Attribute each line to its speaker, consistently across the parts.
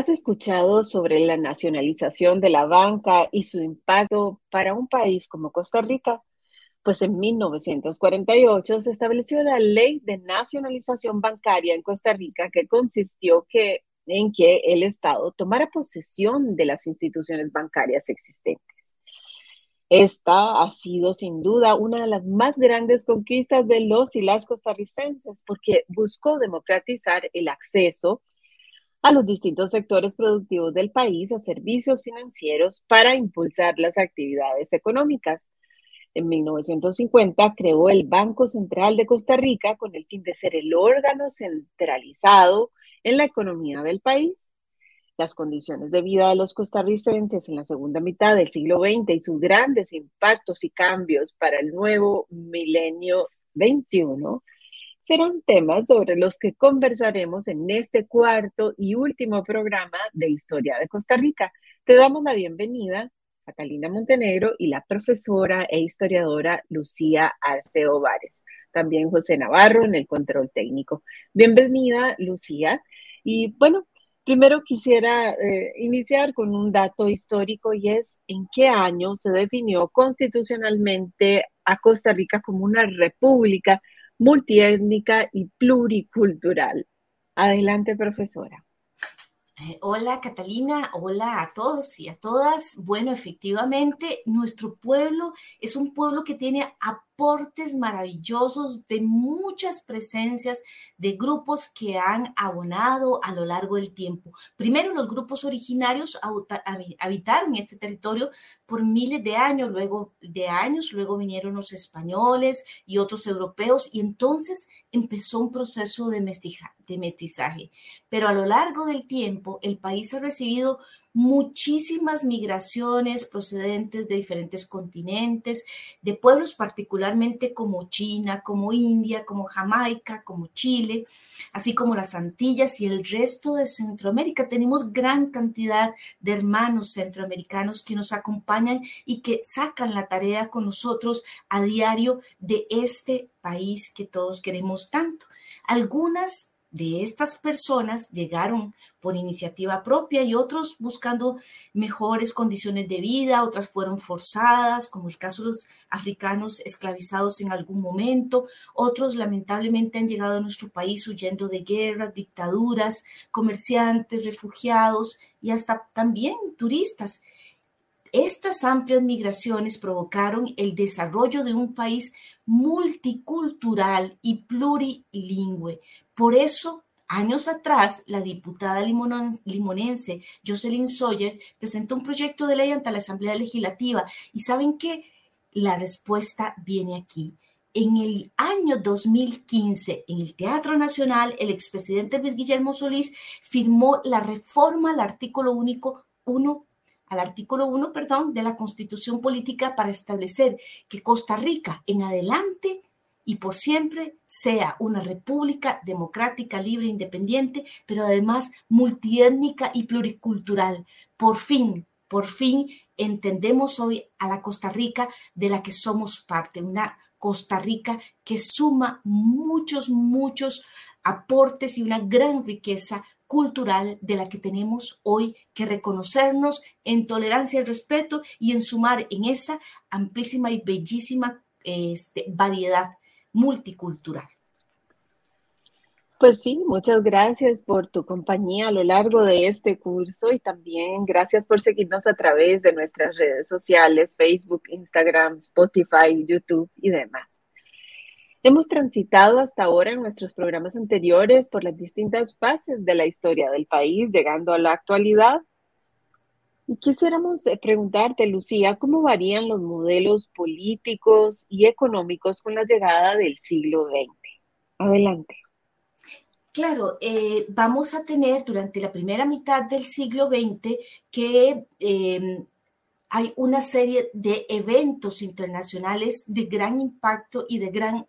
Speaker 1: ¿Has escuchado sobre la nacionalización de la banca y su impacto para un país como Costa Rica? Pues en 1948 se estableció la ley de nacionalización bancaria en Costa Rica que consistió que, en que el Estado tomara posesión de las instituciones bancarias existentes. Esta ha sido sin duda una de las más grandes conquistas de los y las costarricenses porque buscó democratizar el acceso a los distintos sectores productivos del país a servicios financieros para impulsar las actividades económicas. En 1950 creó el Banco Central de Costa Rica con el fin de ser el órgano centralizado en la economía del país. Las condiciones de vida de los costarricenses en la segunda mitad del siglo XX y sus grandes impactos y cambios para el nuevo milenio XXI serán temas sobre los que conversaremos en este cuarto y último programa de Historia de Costa Rica. Te damos la bienvenida, Catalina Montenegro y la profesora e historiadora Lucía Arceo Vares. También José Navarro en el control técnico. Bienvenida, Lucía. Y bueno, primero quisiera eh, iniciar con un dato histórico y es en qué año se definió constitucionalmente a Costa Rica como una república multiétnica y pluricultural. Adelante, profesora.
Speaker 2: Eh, hola Catalina, hola a todos y a todas. Bueno, efectivamente, nuestro pueblo es un pueblo que tiene aportes maravillosos de muchas presencias de grupos que han abonado a lo largo del tiempo. Primero, los grupos originarios habitaron este territorio por miles de años, luego de años, luego vinieron los españoles y otros europeos y entonces empezó un proceso de, de mestizaje. Pero a lo largo del tiempo, el país ha recibido muchísimas migraciones procedentes de diferentes continentes, de pueblos particularmente como China, como India, como Jamaica, como Chile, así como las Antillas y el resto de Centroamérica. Tenemos gran cantidad de hermanos centroamericanos que nos acompañan y que sacan la tarea con nosotros a diario de este país que todos queremos tanto. Algunas de estas personas llegaron por iniciativa propia y otros buscando mejores condiciones de vida, otras fueron forzadas, como el caso de los africanos esclavizados en algún momento, otros lamentablemente han llegado a nuestro país huyendo de guerras, dictaduras, comerciantes, refugiados y hasta también turistas. Estas amplias migraciones provocaron el desarrollo de un país multicultural y plurilingüe. Por eso Años atrás, la diputada limonense Jocelyn Sawyer presentó un proyecto de ley ante la Asamblea Legislativa y saben qué? La respuesta viene aquí. En el año 2015, en el Teatro Nacional, el expresidente Luis Guillermo Solís firmó la reforma al artículo único 1 al artículo 1, perdón, de la Constitución Política para establecer que Costa Rica en adelante y por siempre sea una república democrática, libre, independiente, pero además multiétnica y pluricultural. Por fin, por fin entendemos hoy a la Costa Rica de la que somos parte, una Costa Rica que suma muchos, muchos aportes y una gran riqueza cultural de la que tenemos hoy que reconocernos en tolerancia y respeto y en sumar en esa amplísima y bellísima este, variedad multicultural.
Speaker 1: Pues sí, muchas gracias por tu compañía a lo largo de este curso y también gracias por seguirnos a través de nuestras redes sociales, Facebook, Instagram, Spotify, YouTube y demás. Hemos transitado hasta ahora en nuestros programas anteriores por las distintas fases de la historia del país, llegando a la actualidad y quisiéramos eh, preguntarte, Lucía, ¿cómo varían los modelos políticos y económicos con la llegada del siglo XX? Adelante.
Speaker 2: Claro, eh, vamos a tener durante la primera mitad del siglo XX que em, hay una serie de eventos internacionales de gran impacto y de gran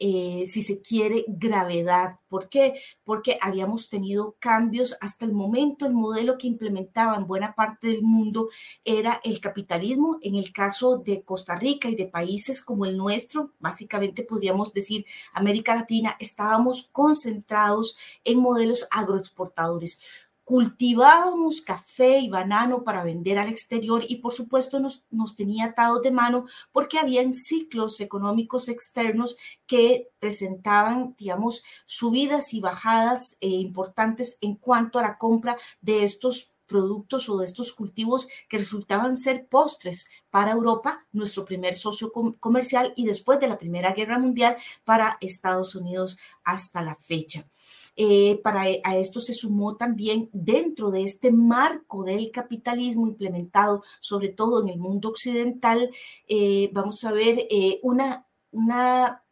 Speaker 2: eh, si se quiere, gravedad. ¿Por qué? Porque habíamos tenido cambios hasta el momento. El modelo que implementaba en buena parte del mundo era el capitalismo. En el caso de Costa Rica y de países como el nuestro, básicamente podríamos decir América Latina, estábamos concentrados en modelos agroexportadores cultivábamos café y banano para vender al exterior y por supuesto nos, nos tenía atados de mano porque habían ciclos económicos externos que presentaban, digamos, subidas y bajadas eh, importantes en cuanto a la compra de estos productos o de estos cultivos que resultaban ser postres para Europa, nuestro primer socio comercial, y después de la Primera Guerra Mundial para Estados Unidos hasta la fecha. Eh, para e, a esto se sumó también dentro de este marco del capitalismo implementado sobre todo en el mundo occidental, eh, vamos a ver eh, una, una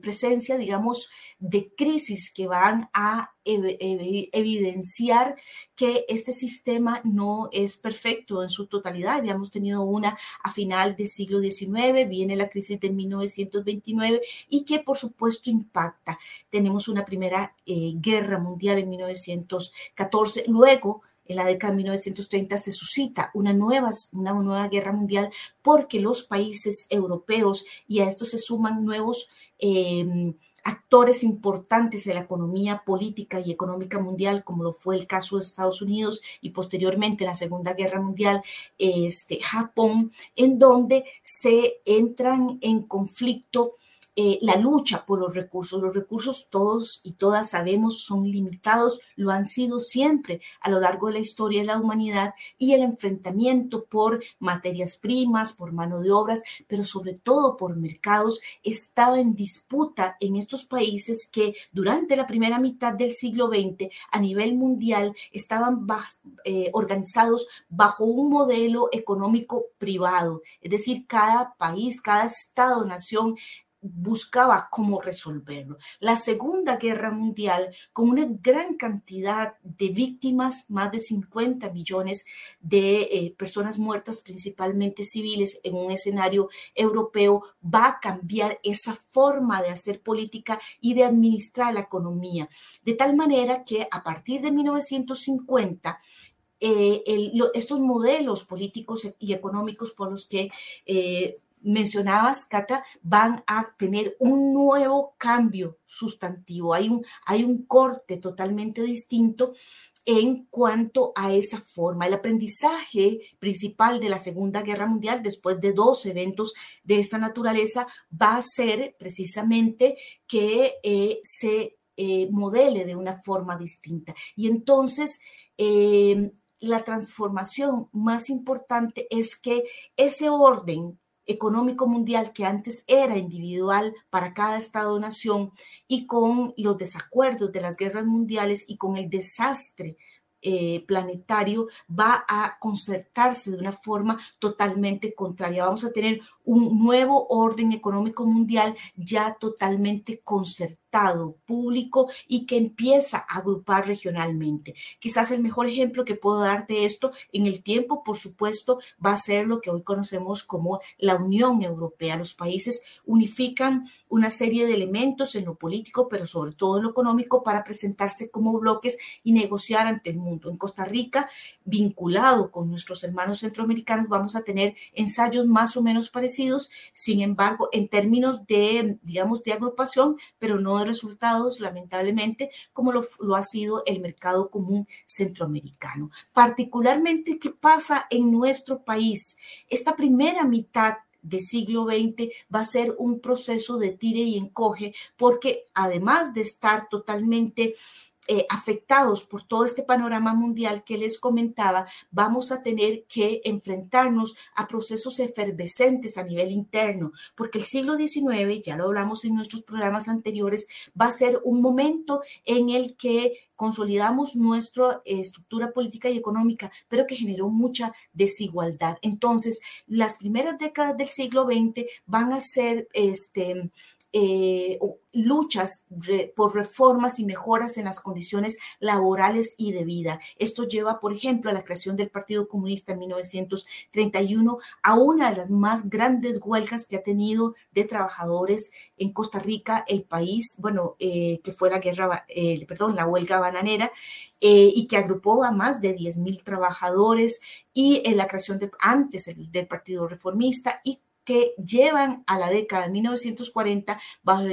Speaker 2: presencia, digamos, de crisis que van a evidenciar que este sistema no es perfecto en su totalidad. Habíamos tenido una a final del siglo XIX, viene la crisis de 1929 y que por supuesto impacta. Tenemos una primera eh, guerra mundial en 1914, luego en la década de 1930 se suscita una nueva, una nueva guerra mundial porque los países europeos y a esto se suman nuevos eh, actores importantes de la economía política y económica mundial, como lo fue el caso de Estados Unidos y posteriormente la Segunda Guerra Mundial, este, Japón, en donde se entran en conflicto eh, la lucha por los recursos. Los recursos todos y todas sabemos son limitados, lo han sido siempre a lo largo de la historia de la humanidad y el enfrentamiento por materias primas, por mano de obras, pero sobre todo por mercados, estaba en disputa en estos países que durante la primera mitad del siglo XX a nivel mundial estaban eh, organizados bajo un modelo económico privado, es decir, cada país, cada estado-nación buscaba cómo resolverlo. La Segunda Guerra Mundial, con una gran cantidad de víctimas, más de 50 millones de eh, personas muertas, principalmente civiles, en un escenario europeo, va a cambiar esa forma de hacer política y de administrar la economía. De tal manera que a partir de 1950, eh, estos modelos políticos y económicos por los que eh, mencionabas, Cata, van a tener un nuevo cambio sustantivo. Hay un, hay un corte totalmente distinto en cuanto a esa forma. El aprendizaje principal de la Segunda Guerra Mundial, después de dos eventos de esta naturaleza, va a ser precisamente que eh, se eh, modele de una forma distinta. Y entonces, eh, la transformación más importante es que ese orden económico mundial que antes era individual para cada Estado-nación y con los desacuerdos de las guerras mundiales y con el desastre eh, planetario va a concertarse de una forma totalmente contraria. Vamos a tener un nuevo orden económico mundial ya totalmente concertado público y que empieza a agrupar regionalmente. Quizás el mejor ejemplo que puedo dar de esto en el tiempo, por supuesto, va a ser lo que hoy conocemos como la Unión Europea. Los países unifican una serie de elementos en lo político, pero sobre todo en lo económico, para presentarse como bloques y negociar ante el mundo. En Costa Rica, vinculado con nuestros hermanos centroamericanos, vamos a tener ensayos más o menos parecidos, sin embargo, en términos de, digamos, de agrupación, pero no resultados, lamentablemente, como lo, lo ha sido el mercado común centroamericano. Particularmente, ¿qué pasa en nuestro país? Esta primera mitad de siglo XX va a ser un proceso de tire y encoge, porque además de estar totalmente eh, afectados por todo este panorama mundial que les comentaba, vamos a tener que enfrentarnos a procesos efervescentes a nivel interno, porque el siglo XIX, ya lo hablamos en nuestros programas anteriores, va a ser un momento en el que consolidamos nuestra estructura política y económica, pero que generó mucha desigualdad. Entonces, las primeras décadas del siglo XX van a ser este, eh, luchas por reformas y mejoras en las condiciones laborales y de vida. Esto lleva, por ejemplo, a la creación del Partido Comunista en 1931, a una de las más grandes huelgas que ha tenido de trabajadores en Costa Rica, el país, bueno, eh, que fue la guerra, eh, perdón, la huelga bananera, y que agrupó a más de 10.000 trabajadores y en la creación de, antes del Partido Reformista y que llevan a la década de 1940 bajo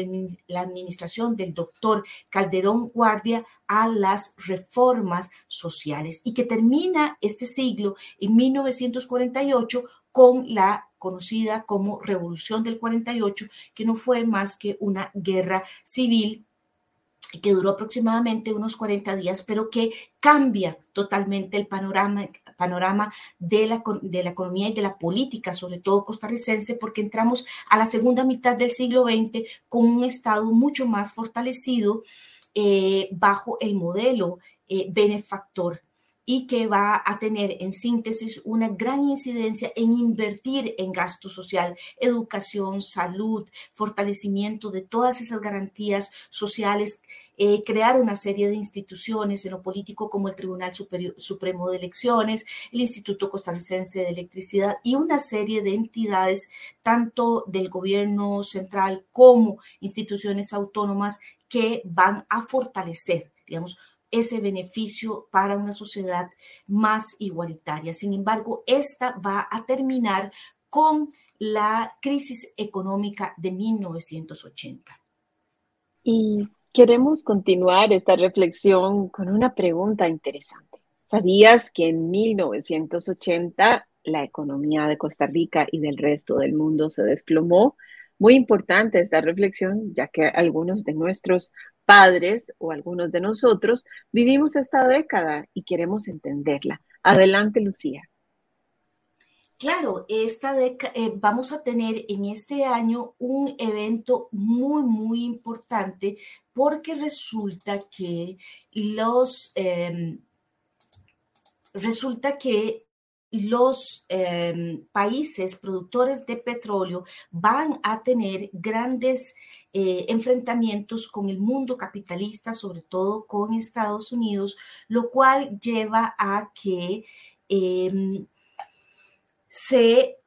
Speaker 2: la administración del doctor Calderón Guardia a las reformas sociales y que termina este siglo en 1948 con la conocida como Revolución del 48, que no fue más que una guerra civil que duró aproximadamente unos 40 días, pero que cambia totalmente el panorama, panorama de, la, de la economía y de la política, sobre todo costarricense, porque entramos a la segunda mitad del siglo XX con un Estado mucho más fortalecido eh, bajo el modelo eh, benefactor y que va a tener en síntesis una gran incidencia en invertir en gasto social, educación, salud, fortalecimiento de todas esas garantías sociales, eh, crear una serie de instituciones en lo político como el Tribunal Supremo de Elecciones, el Instituto Costarricense de Electricidad y una serie de entidades, tanto del gobierno central como instituciones autónomas, que van a fortalecer, digamos, ese beneficio para una sociedad más igualitaria. Sin embargo, esta va a terminar con la crisis económica de 1980.
Speaker 1: Y queremos continuar esta reflexión con una pregunta interesante. ¿Sabías que en 1980 la economía de Costa Rica y del resto del mundo se desplomó? Muy importante esta reflexión, ya que algunos de nuestros padres o algunos de nosotros vivimos esta década y queremos entenderla. Adelante, Lucía.
Speaker 2: Claro, esta década, eh, vamos a tener en este año un evento muy, muy importante porque resulta que los, em, resulta que los em, países productores de petróleo van a tener grandes eh, enfrentamientos con el mundo capitalista, sobre todo con Estados Unidos, lo cual lleva a que em, se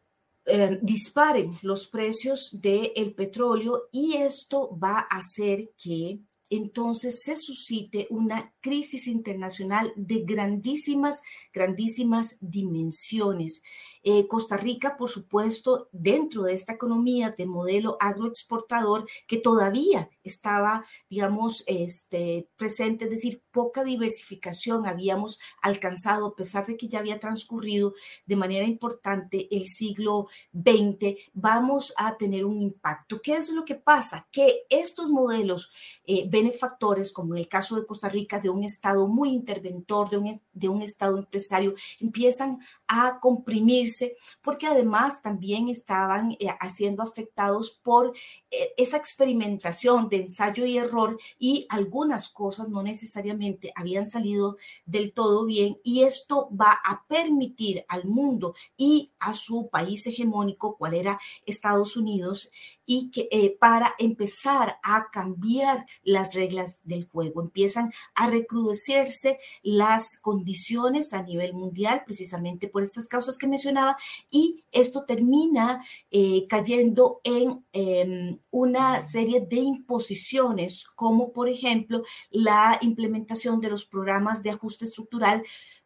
Speaker 2: em, disparen los precios del petróleo y esto va a hacer que entonces se suscite una crisis internacional de grandísimas, grandísimas dimensiones. Eh, Costa Rica, por supuesto, dentro de esta economía de modelo agroexportador que todavía estaba, digamos, este, presente, es decir, poca diversificación habíamos alcanzado, a pesar de que ya había transcurrido de manera importante el siglo XX, vamos a tener un impacto. ¿Qué es lo que pasa? Que estos modelos eh, benefactores, como en el caso de Costa Rica, de un Estado muy interventor, de un, de un Estado empresario, empiezan a comprimirse porque además también estaban eh, siendo afectados por eh, esa experimentación de ensayo y error y algunas cosas no necesariamente habían salido del todo bien y esto va a permitir al mundo y a su país hegemónico, cual era Estados Unidos, y que eh, para empezar a cambiar las reglas del juego, empiezan a recrudecerse las condiciones a nivel mundial, precisamente por estas causas que mencionaba, y esto termina eh, cayendo en em, una serie de imposiciones, como por ejemplo la implementación de los programas de ajuste estructural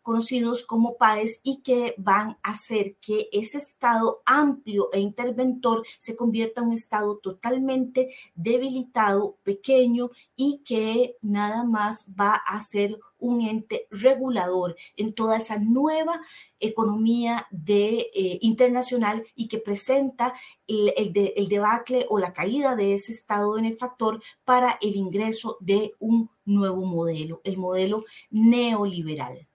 Speaker 2: conocidos como PAES y que van a hacer que ese estado amplio e interventor se convierta en un estado totalmente debilitado, pequeño y que nada más va a ser un ente regulador en toda esa nueva economía de, eh, internacional y que presenta el, el debacle o la caída de ese estado benefactor para el ingreso de un nuevo modelo, el modelo neoliberal.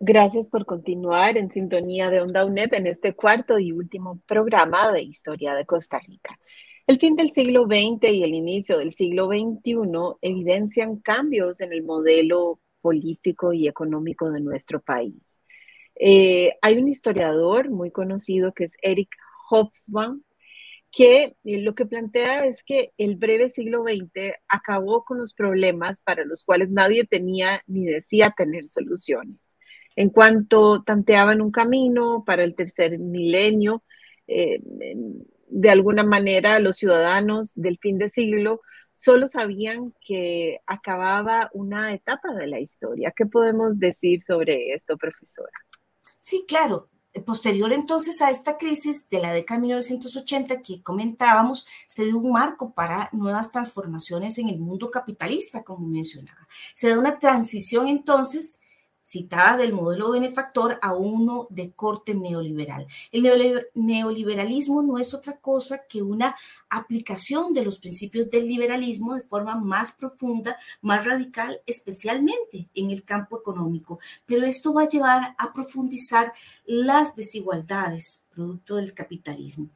Speaker 1: Gracias por continuar en sintonía de Onda UNED en este cuarto y último programa de Historia de Costa Rica. El fin del siglo XX y el inicio del siglo XXI evidencian cambios en el modelo político y económico de nuestro país. Eh, hay un historiador muy conocido que es Eric Hobsbawm, que eh, lo que plantea es que el breve siglo XX acabó con los problemas para los cuales nadie tenía ni decía tener soluciones. En cuanto tanteaban un camino para el tercer milenio, eh, de alguna manera los ciudadanos del fin de siglo solo sabían que acababa una etapa de la historia. ¿Qué podemos decir sobre esto, profesora?
Speaker 2: Sí, claro. Posterior entonces a esta crisis de la década de 1980 que comentábamos, se dio un marco para nuevas transformaciones en el mundo capitalista, como mencionaba. Se da una transición entonces citada del modelo benefactor a uno de corte neoliberal. El neoliberalismo no es otra cosa que una aplicación de los principios del liberalismo de forma más profunda, más radical, especialmente en el campo económico. Pero esto va a llevar a profundizar las desigualdades producto del capitalismo.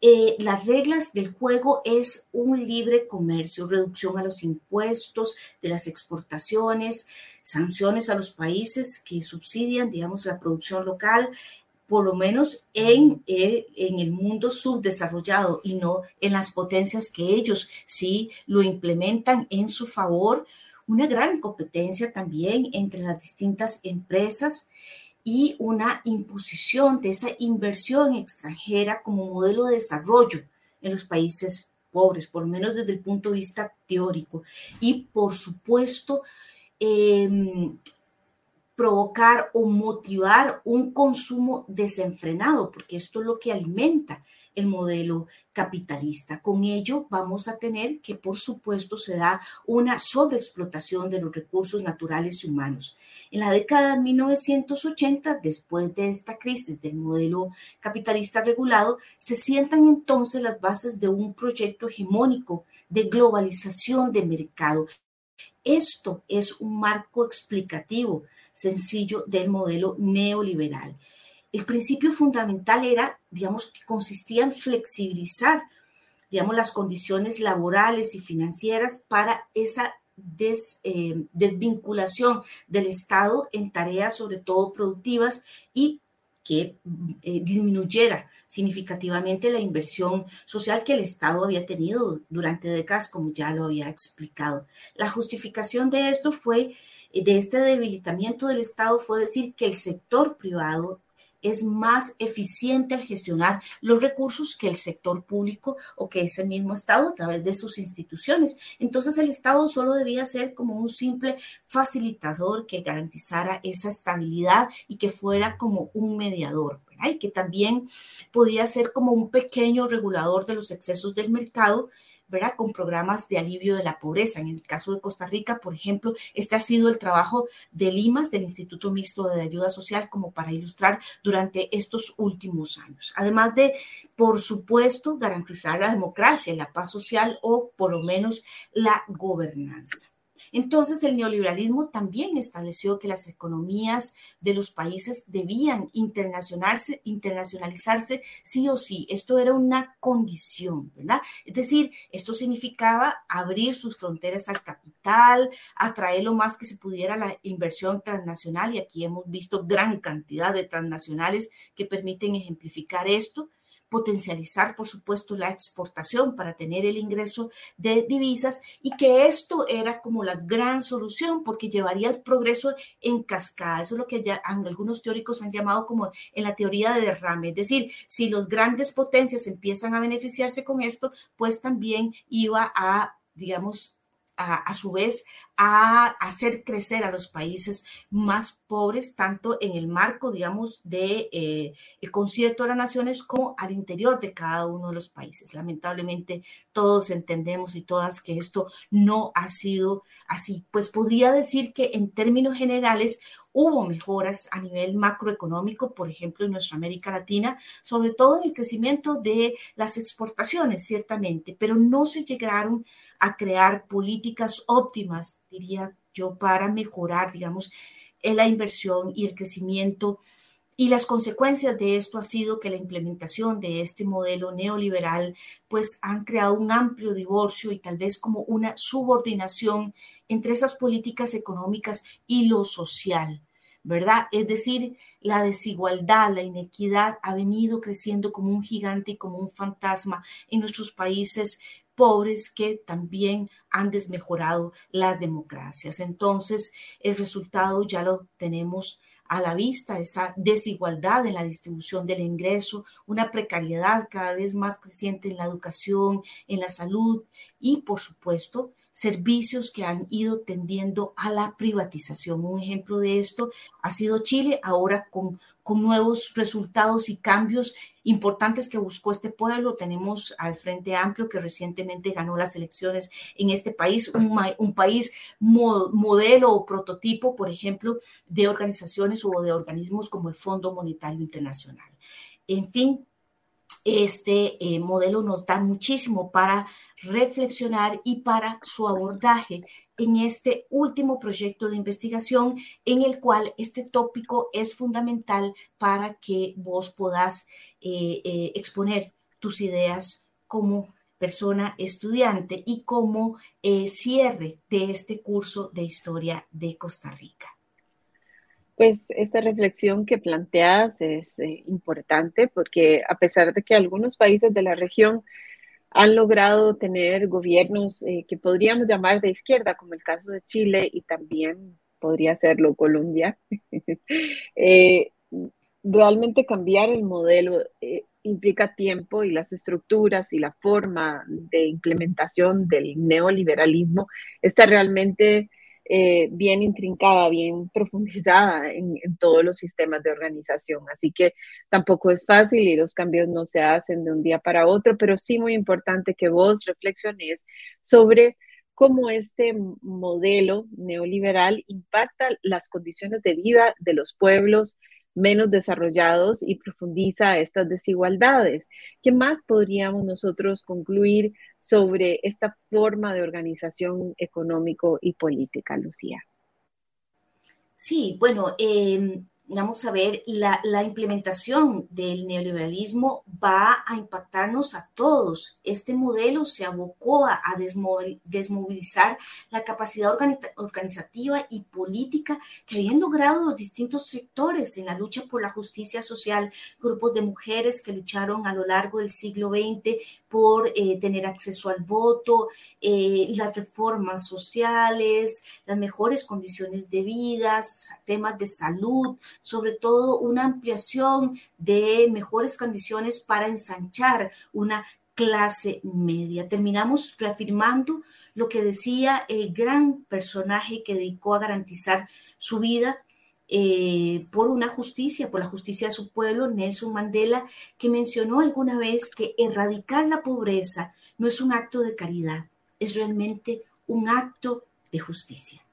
Speaker 2: Eh, las reglas del juego es un libre comercio, reducción a los impuestos de las exportaciones, sanciones a los países que subsidian, digamos, la producción local, por lo menos en, eh, en el mundo subdesarrollado y no en las potencias que ellos sí lo implementan en su favor. Una gran competencia también entre las distintas empresas y una imposición de esa inversión extranjera como modelo de desarrollo en los países pobres, por lo menos desde el punto de vista teórico. Y por supuesto, em, provocar o motivar un consumo desenfrenado, porque esto es lo que alimenta el modelo capitalista. Con ello vamos a tener que, por supuesto, se da una sobreexplotación de los recursos naturales y humanos. En la década de 1980, después de esta crisis del modelo capitalista regulado, se sientan entonces las bases de un proyecto hegemónico de globalización del mercado. Esto es un marco explicativo sencillo del modelo neoliberal. El principio fundamental era, digamos, que consistía en flexibilizar, digamos, las condiciones laborales y financieras para esa eh, desvinculación del Estado en tareas sobre todo productivas y que eh, disminuyera significativamente la inversión social que el Estado había tenido durante décadas, como ya lo había explicado. La justificación de esto fue, de este debilitamiento del Estado, fue decir que el sector privado es más eficiente al gestionar los recursos que el sector público o que ese mismo Estado a través de sus instituciones. Entonces el Estado solo debía ser como un simple facilitador que garantizara esa estabilidad y que fuera como un mediador. Y que también podía ser como un pequeño regulador de los excesos del mercado ¿verdad? Con programas de alivio de la pobreza. En el caso de Costa Rica, por ejemplo, este ha sido el trabajo de Limas, del Instituto Mixto de Ayuda Social, como para ilustrar durante estos últimos años. Además de, por supuesto, garantizar la democracia, la paz social o por lo menos la gobernanza. Entonces el neoliberalismo también estableció que las economías de los países debían internacionalizarse, internacionalizarse sí o sí. Esto era una condición, ¿verdad? Es decir, esto significaba abrir sus fronteras al capital, atraer lo más que se pudiera la inversión transnacional y aquí hemos visto gran cantidad de transnacionales que permiten ejemplificar esto potencializar, por supuesto, la exportación para tener el ingreso de divisas y que esto era como la gran solución porque llevaría el progreso en cascada. Eso es lo que ya algunos teóricos han llamado como en la teoría de derrame. Es decir, si los grandes potencias empiezan a beneficiarse con esto, pues también iba a digamos, a, su vez a hacer crecer a los países más pobres, tanto en el marco, digamos, de eh, concierto de las naciones como al interior de cada uno de los países. Lamentablemente, todos entendemos y todas que esto no ha sido así. Pues podría decir que en términos generales hubo mejoras a nivel macroeconómico, por ejemplo, en nuestra América Latina, sobre todo en el crecimiento de las exportaciones, ciertamente, pero no se llegaron a crear políticas óptimas, diría yo, para mejorar, digamos, la inversión y el crecimiento. Y las consecuencias de esto ha sido que la implementación de este modelo neoliberal pues han creado un amplio divorcio y tal vez como una subordinación entre esas políticas económicas y lo social. ¿Verdad? Es decir, la desigualdad, la inequidad ha venido creciendo como un gigante y como un fantasma en nuestros países pobres que también han desmejorado las democracias. Entonces, el resultado ya lo tenemos a la vista, esa desigualdad en la distribución del ingreso, una precariedad cada vez más creciente en la educación, en la salud y, por supuesto, servicios que han ido tendiendo a la privatización. Un ejemplo de esto ha sido Chile, ahora con, con nuevos resultados y cambios importantes que buscó este pueblo. Tenemos al Frente Amplio que recientemente ganó las elecciones en este país, un, un país modelo o prototipo, por ejemplo, de organizaciones o de organismos como el Fondo Monetario Internacional. En fin, este eh, modelo nos da muchísimo para reflexionar y para su abordaje en este último proyecto de investigación en el cual este tópico es fundamental para que vos puedas eh, eh, exponer tus ideas como persona estudiante y como cierre de este curso de historia de Costa Rica.
Speaker 1: Pues esta reflexión que planteas es importante porque a pesar de que algunos países de la región han logrado tener gobiernos eh, que podríamos llamar de izquierda, como el caso de Chile y también podría serlo Colombia. Eh, realmente cambiar el modelo eh, implica tiempo y las estructuras y la forma de implementación del neoliberalismo está realmente eh, bien intrincada, bien profundizada en, todos los sistemas de organización. Así que tampoco es fácil y los cambios no se hacen de un día para otro, pero sí muy importante que vos reflexiones sobre cómo este modelo neoliberal impacta las condiciones de vida de los pueblos, menos desarrollados y profundiza estas desigualdades. ¿Qué más podríamos nosotros concluir sobre esta forma de organización económico y política, Lucía?
Speaker 2: Sí, bueno, eh, vamos a ver, la, implementación del neoliberalismo va a impactarnos a todos. Este modelo se abocó a, desmovilizar la capacidad organizativa y política que habían logrado los distintos sectores en la lucha por la justicia social, grupos de mujeres que lucharon a lo largo del siglo XX por eh, tener acceso al voto, eh, las reformas sociales, las mejores condiciones de vida, temas de salud, sobre todo una ampliación de mejores condiciones para ensanchar una clase media. Terminamos reafirmando lo que decía el gran personaje que dedicó a garantizar su vida eh, por una justicia, por la justicia de su pueblo, Nelson Mandela, que mencionó alguna vez que erradicar la pobreza no es un acto de caridad, es realmente un acto de justicia.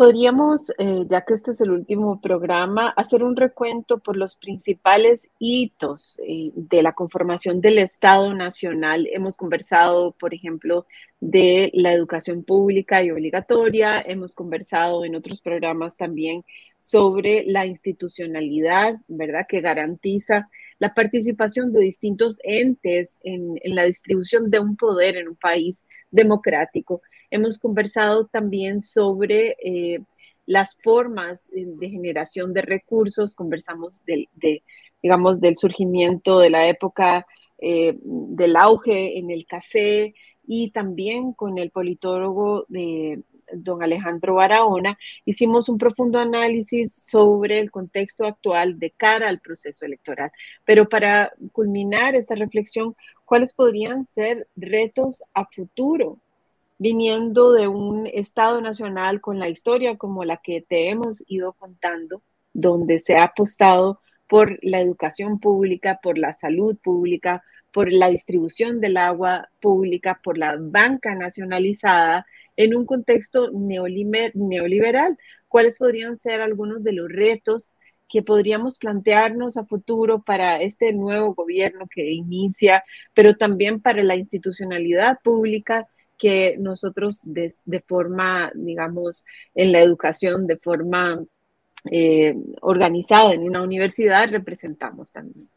Speaker 1: Podríamos, eh, ya que este es el último programa, hacer un recuento por los principales hitos eh, de la conformación del Estado Nacional. Hemos conversado, por ejemplo, de la educación pública y obligatoria. Hemos conversado en otros programas también sobre la institucionalidad, ¿verdad?, que garantiza la participación de distintos entes en, en la distribución de un poder en un país democrático. Hemos conversado también sobre eh, las formas de generación de recursos, conversamos del, de, digamos, del surgimiento de la época eh, del auge en el café y también con el politólogo de don Alejandro Barahona, hicimos un profundo análisis sobre el contexto actual de cara al proceso electoral. Pero para culminar esta reflexión, ¿cuáles podrían ser retos a futuro viniendo de un Estado nacional con la historia como la que te hemos ido contando, donde se ha apostado por la educación pública, por la salud pública, por la distribución del agua pública, por la banca nacionalizada, en un contexto neoliberal. ¿Cuáles podrían ser algunos de los retos que podríamos plantearnos a futuro para este nuevo gobierno que inicia, pero también para la institucionalidad pública que nosotros de, forma, digamos, en la educación, de forma eh, organizada en una universidad, representamos también.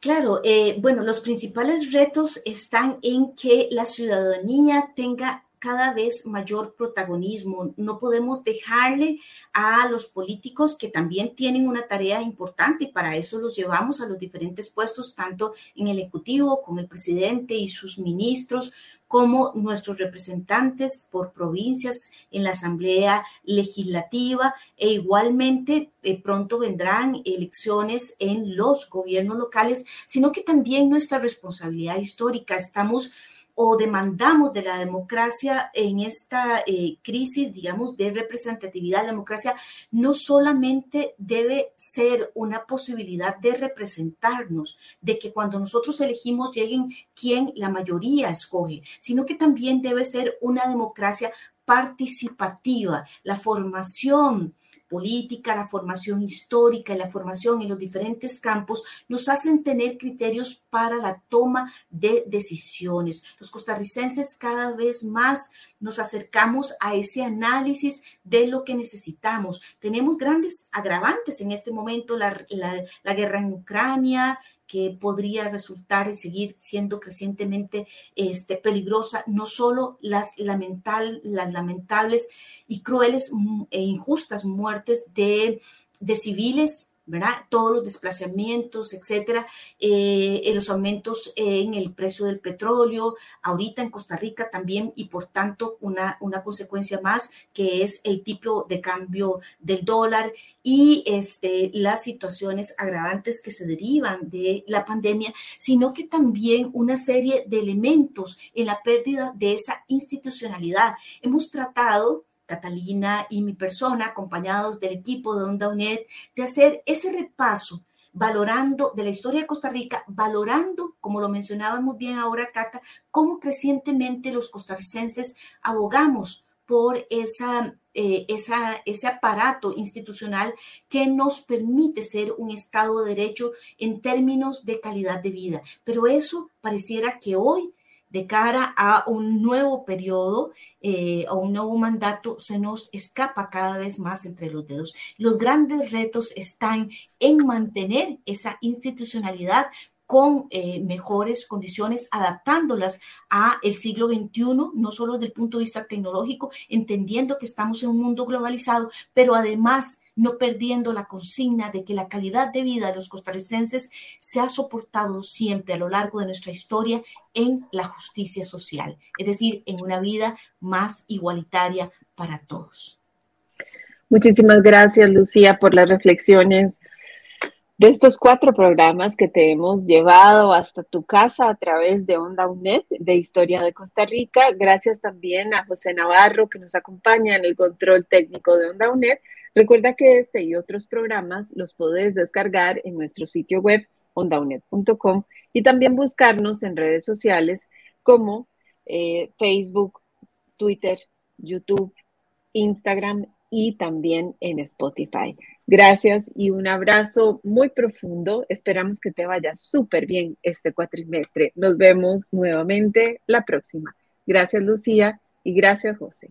Speaker 2: Claro, eh, bueno, los principales retos están en que la ciudadanía tenga cada vez mayor protagonismo. No podemos dejarle a los políticos que también tienen una tarea importante para eso los llevamos a los diferentes puestos, tanto en el Ejecutivo, con el presidente y sus ministros, como nuestros representantes por provincias en la Asamblea Legislativa e igualmente eh, pronto vendrán elecciones en los gobiernos locales, sino que también nuestra responsabilidad histórica. Estamos o demandamos de la democracia en esta eh, crisis, digamos, de representatividad. La democracia no solamente debe ser una posibilidad de representarnos, de que cuando nosotros elegimos lleguen quien la mayoría escoge, sino que también debe ser una democracia participativa, la formación política, la formación histórica y la formación en los diferentes campos nos hacen tener criterios para la toma de decisiones. Los costarricenses cada vez más nos acercamos a ese análisis de lo que necesitamos. Tenemos grandes agravantes en este momento, la, guerra en Ucrania, que podría resultar y seguir siendo crecientemente este, peligrosa, no solo las, lamental, las lamentables y crueles mm, e injustas muertes de, de civiles ¿verdad? Todos los desplazamientos, etcétera, eh, los aumentos en el precio del petróleo, ahorita en Costa Rica también, y por tanto una, una consecuencia más que es el tipo de cambio del dólar y este, las situaciones agravantes que se derivan de la pandemia, sino que también una serie de elementos en la pérdida de esa institucionalidad. Hemos tratado Catalina y mi persona, acompañados del equipo de Onda UNED, de hacer ese repaso valorando de la historia de Costa Rica, valorando, como lo mencionaban muy bien ahora, Cata, cómo crecientemente los costarricenses abogamos por eh, esa, ese aparato institucional que nos permite ser un Estado de Derecho en términos de calidad de vida. Pero eso pareciera que hoy de cara a un nuevo periodo eh, o un nuevo mandato se nos escapa cada vez más entre los dedos. Los grandes retos están en mantener esa institucionalidad con eh, mejores condiciones, adaptándolas a el siglo XXI, no solo desde el punto de vista tecnológico, entendiendo que estamos en un mundo globalizado, pero además no perdiendo la consigna de que la calidad de vida de los costarricenses se ha soportado siempre a lo largo de nuestra historia en la justicia social, es decir, en una vida más igualitaria para todos.
Speaker 1: Muchísimas gracias, Lucía, por las reflexiones de estos cuatro programas que te hemos llevado hasta tu casa a través de Onda UNED de Historia de Costa Rica. Gracias también a José Navarro que nos acompaña en el control técnico de Onda UNED. Recuerda que este y otros programas los puedes descargar en nuestro sitio web ondaunet.com y también buscarnos en redes sociales como eh, Facebook, Twitter, YouTube, Instagram y también en Spotify. Gracias y un abrazo muy profundo. Esperamos que te vaya súper bien este cuatrimestre. Nos vemos nuevamente la próxima. Gracias Lucía y gracias José.